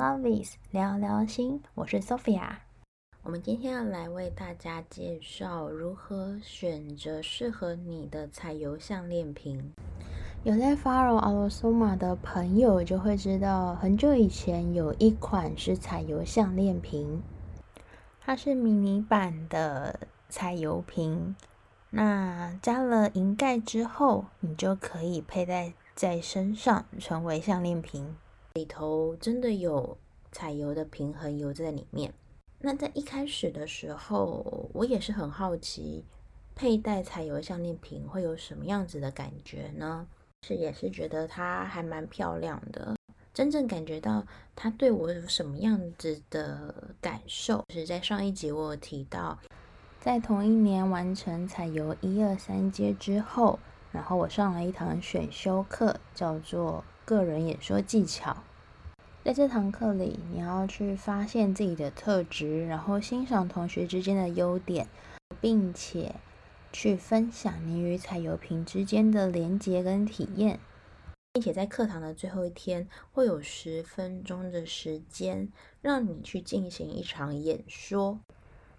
Lovis 聊聊心，我是 Sophia。我们今天要来为大家介绍如何选择适合你的彩油项链瓶。有在 follow Aurosoma 的朋友就会知道，很久以前有一款是彩油项链瓶，它是迷你版的彩油瓶。那加了银盖之后，你就可以佩戴在身上，成为项链瓶。里头真的有彩油的平衡油在里面。那在一开始的时候，我也是很好奇，佩戴彩油项链瓶会有什么样子的感觉呢？是也是觉得它还蛮漂亮的，真正感觉到它对我有什么样子的感受，是在上一集我有提到，在同一年完成彩油一二三阶之后，然后我上了一堂选修课，叫做个人演说技巧。在这堂课里，你要去发现自己的特质，然后欣赏同学之间的优点，并且。去分享你与彩油瓶之间的连接跟体验，并且在课堂的最后一天会有十分钟的时间让你去进行一场演说。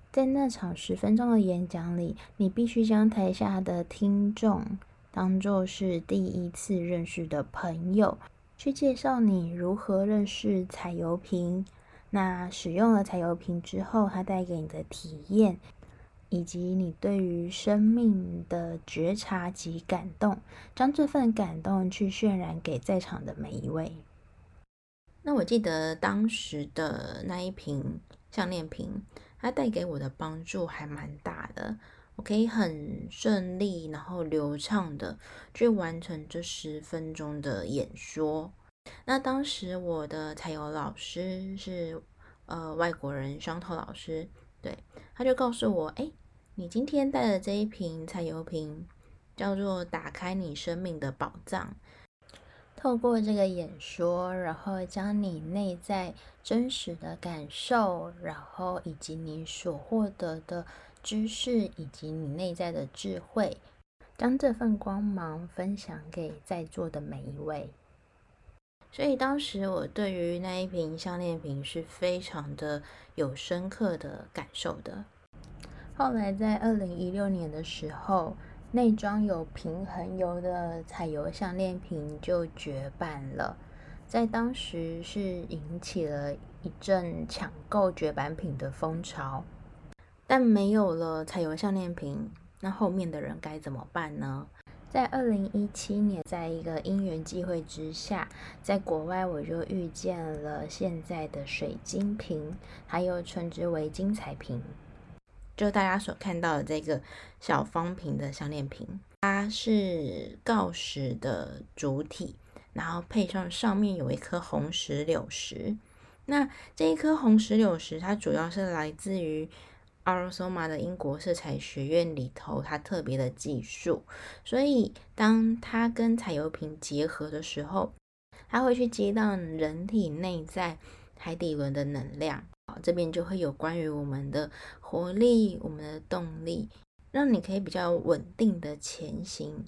在那场十分钟的演讲里，你必须将台下的听众当作是第一次认识的朋友，去介绍你如何认识彩油瓶，那使用了彩油瓶之后，它带给你的体验。以及你对于生命的觉察及感动，将这份感动去渲染给在场的每一位。那我记得当时的那一瓶项链瓶，它带给我的帮助还蛮大的。我可以很顺利，然后流畅的去完成这十分钟的演说。那当时我的彩油老师是呃外国人，双头老师，对，他就告诉我，哎。你今天带的这一瓶彩油瓶，叫做“打开你生命的宝藏”。透过这个演说，然后将你内在真实的感受，然后以及你所获得的知识，以及你内在的智慧，将这份光芒分享给在座的每一位。所以当时我对于那一瓶项链瓶是非常的有深刻的感受的。后来在二零一六年的时候，内装有平衡油的彩油项链瓶就绝版了，在当时是引起了一阵抢购绝版品的风潮。但没有了彩油项链瓶，那后面的人该怎么办呢？在二零一七年，在一个因缘际会之下，在国外我就遇见了现在的水晶瓶，还有称之为精彩瓶。就大家所看到的这个小方瓶的项链瓶，它是锆石的主体，然后配上上面有一颗红石榴石。那这一颗红石榴石，它主要是来自于阿罗索玛的英国色彩学院里头它特别的技术，所以当它跟彩油瓶结合的时候，它会去激荡人体内在海底轮的能量。这边就会有关于我们的活力、我们的动力，让你可以比较稳定的前行。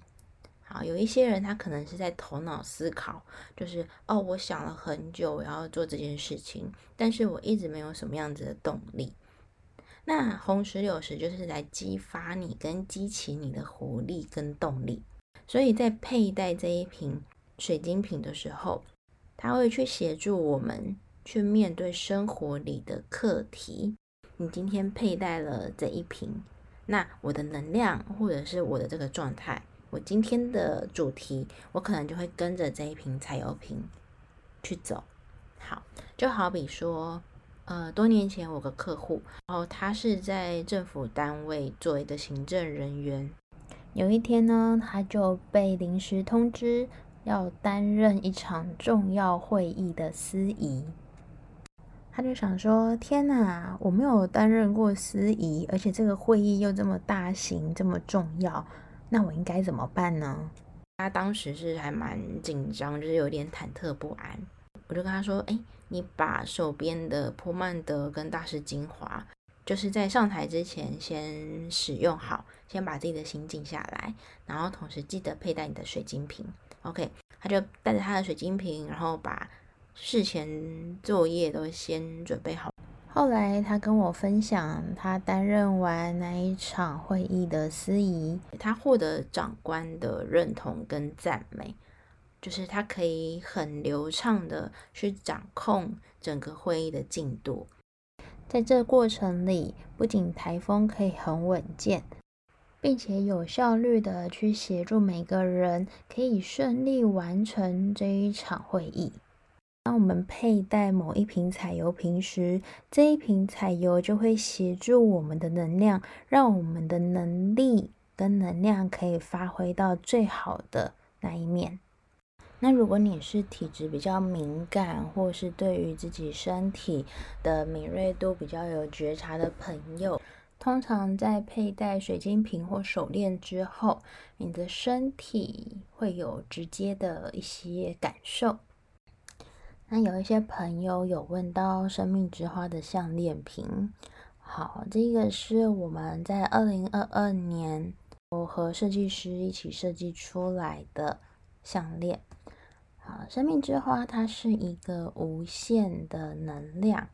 好，有一些人他可能是在头脑思考，就是哦，我想了很久，我要做这件事情，但是我一直没有什么样子的动力。那红石榴石就是来激发你跟激起你的活力跟动力，所以在佩戴这一瓶水晶瓶的时候，它会去协助我们。去面对生活里的课题。你今天佩戴了这一瓶，那我的能量或者是我的这个状态，我今天的主题，我可能就会跟着这一瓶彩油瓶去走。好，就好比说，呃，多年前我个客户，然后他是在政府单位做一个行政人员。有一天呢，他就被临时通知要担任一场重要会议的司仪。他就想说：“天哪，我没有担任过司仪，而且这个会议又这么大型、这么重要，那我应该怎么办呢？”他当时是还蛮紧张，就是有点忐忑不安。我就跟他说：“哎，你把手边的波曼德跟大师精华，就是在上台之前先使用好，先把自己的心静下来，然后同时记得佩戴你的水晶瓶。” OK，他就带着他的水晶瓶，然后把。事前作业都先准备好。后来他跟我分享，他担任完那一场会议的司仪，他获得长官的认同跟赞美，就是他可以很流畅的去掌控整个会议的进度。在这过程里，不仅台风可以很稳健，并且有效率的去协助每个人可以顺利完成这一场会议。当我们佩戴某一瓶彩油瓶时，这一瓶彩油就会协助我们的能量，让我们的能力跟能量可以发挥到最好的那一面。那如果你是体质比较敏感，或是对于自己身体的敏锐度比较有觉察的朋友，通常在佩戴水晶瓶或手链之后，你的身体会有直接的一些感受。那有一些朋友有问到生命之花的项链瓶，好，这个是我们在二零二二年我和设计师一起设计出来的项链。好，生命之花它是一个无限的能量，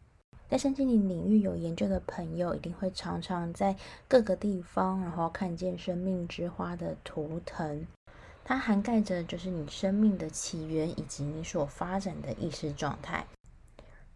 在身心灵领域有研究的朋友一定会常常在各个地方，然后看见生命之花的图腾，它涵盖着就是你生命的起源以及你所发展的意识状态。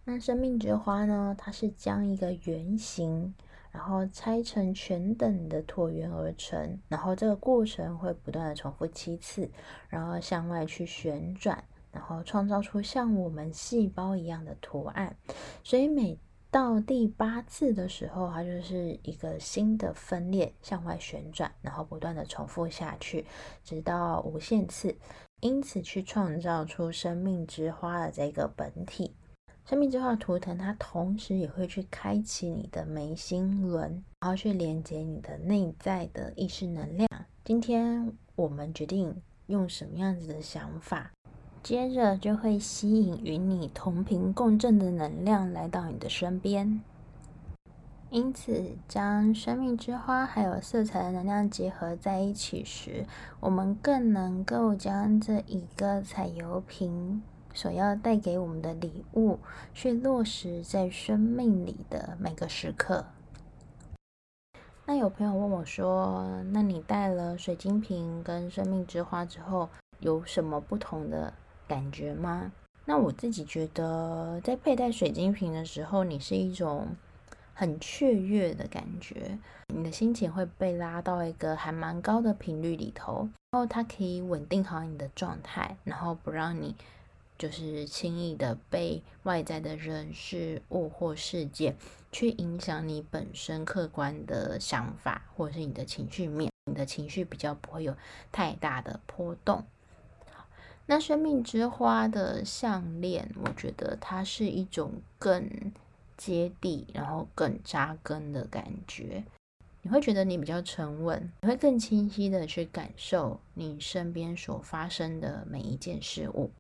那生命之花呢，它是将一个圆形，然后拆成全等的椭圆而成，然后这个过程会不断的重复七次，然后向外去旋转，然后创造出像我们细胞一样的图案。所以每到第八次的时候，它就是一个新的分裂向外旋转，然后不断的重复下去，直到无限次，因此去创造出生命之花的这个本体。生命之花图腾，它同时也会去开启你的眉心轮，然后去连接你的内在的意识能量。今天我们决定用什么样子的想法，接着就会吸引与你同频共振的能量来到你的身边。因此，将生命之花还有色彩的能量结合在一起时，我们更能够将这一个彩油瓶。所要带给我们的礼物，去落实在生命里的每个时刻。那有朋友问我说：“那你带了水晶瓶跟生命之花之后，有什么不同的感觉吗？”那我自己觉得，在佩戴水晶瓶的时候，你是一种很雀跃的感觉，你的心情会被拉到一个还蛮高的频率里头，然后它可以稳定好你的状态，然后不让你。就是轻易的被外在的人事物或事件去影响你本身客观的想法，或者是你的情绪面，你的情绪比较不会有太大的波动。那生命之花的项链，我觉得它是一种更接地，然后更扎根的感觉。你会觉得你比较沉稳，你会更清晰的去感受你身边所发生的每一件事物。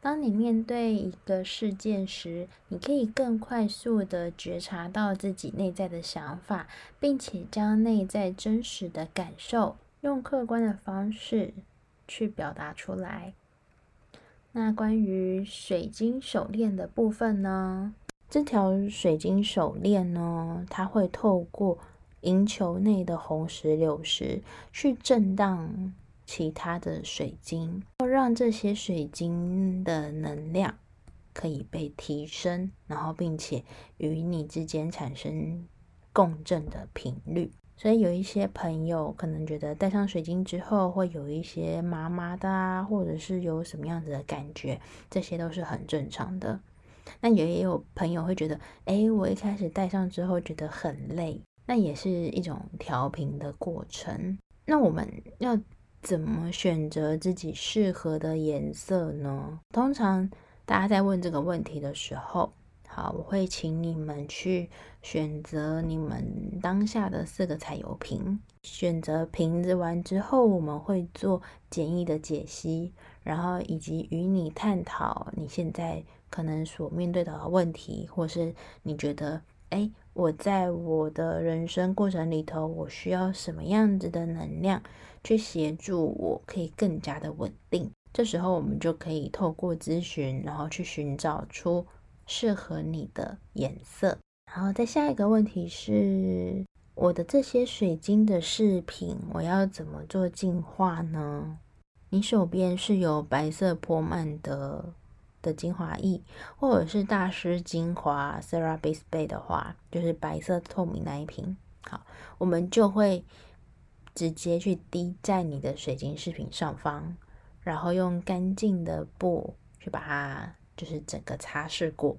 当你面对一个事件时，你可以更快速的觉察到自己内在的想法，并且将内在真实的感受用客观的方式去表达出来。那关于水晶手链的部分呢？这条水晶手链呢，它会透过银球内的红石榴石去震荡。其他的水晶，要让这些水晶的能量可以被提升，然后并且与你之间产生共振的频率。所以有一些朋友可能觉得戴上水晶之后会有一些麻麻的啊，或者是有什么样子的感觉，这些都是很正常的。那也有朋友会觉得，哎，我一开始戴上之后觉得很累，那也是一种调频的过程。那我们要。怎么选择自己适合的颜色呢？通常大家在问这个问题的时候，好，我会请你们去选择你们当下的四个彩油瓶。选择瓶子完之后，我们会做简易的解析，然后以及与你探讨你现在可能所面对的问题，或是你觉得，哎，我在我的人生过程里头，我需要什么样子的能量？去协助我，可以更加的稳定。这时候我们就可以透过咨询，然后去寻找出适合你的颜色。然后再下一个问题是，我的这些水晶的饰品，我要怎么做净化呢？你手边是有白色波曼德的精华液，或者是大师精华 s e r a b i s Bay 的话，就是白色透明那一瓶。好，我们就会直接去滴在你的水晶饰品上方，然后用干净的布去把它就是整个擦拭过。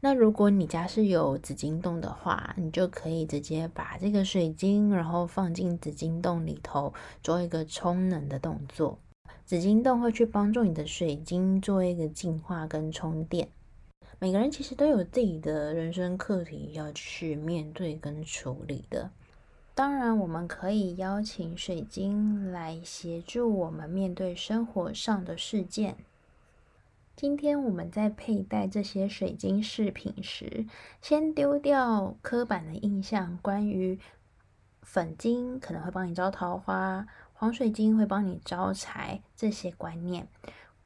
那如果你家是有紫晶洞的话，你就可以直接把这个水晶，然后放进紫晶洞里头，做一个充能的动作。紫晶洞会去帮助你的水晶做一个净化跟充电。每个人其实都有自己的人生课题要去面对跟处理的。当然，我们可以邀请水晶来协助我们面对生活上的事件。今天我们在佩戴这些水晶饰品时，先丢掉刻板的印象，关于粉晶可能会帮你招桃花，黄水晶会帮你招财这些观念。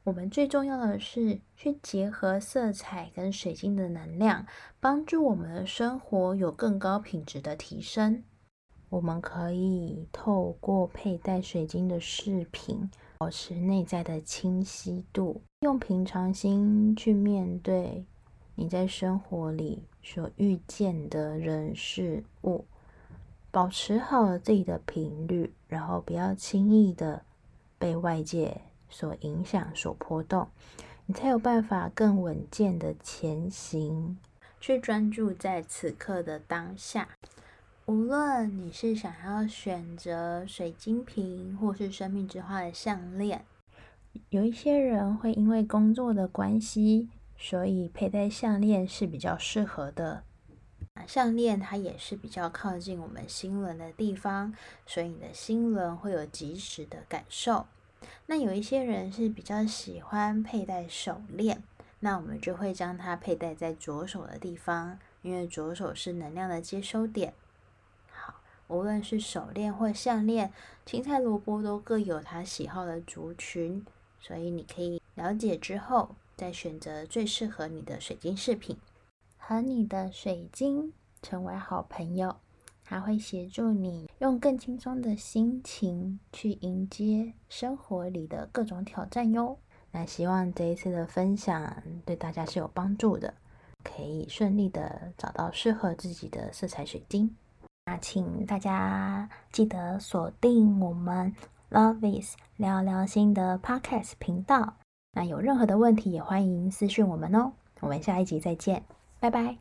我们最重要的是去结合色彩跟水晶的能量，帮助我们的生活有更高品质的提升。我们可以透过佩戴水晶的饰品，保持内在的清晰度，用平常心去面对你在生活里所遇见的人事物，保持好自己的频率，然后不要轻易的被外界所影响、所波动，你才有办法更稳健的前行，去专注在此刻的当下。无论你是想要选择水晶瓶，或是生命之花的项链，有一些人会因为工作的关系，所以佩戴项链是比较适合的。项链它也是比较靠近我们心轮的地方，所以你的心轮会有即时的感受。那有一些人是比较喜欢佩戴手链，那我们就会将它佩戴在左手的地方，因为左手是能量的接收点。好无论是手链或项链，青菜萝卜都各有他喜好的族群，所以你可以了解之后，再选择最适合你的水晶饰品，和你的水晶成为好朋友，还会协助你用更轻松的心情去迎接生活里的各种挑战哟。那希望这一次的分享对大家是有帮助的，可以顺利的找到适合自己的色彩水晶。那请大家记得锁定我们 Love is 聊聊心的 Podcast 频道。那有任何的问题也欢迎私讯我们哦。我们下一集再见，拜拜。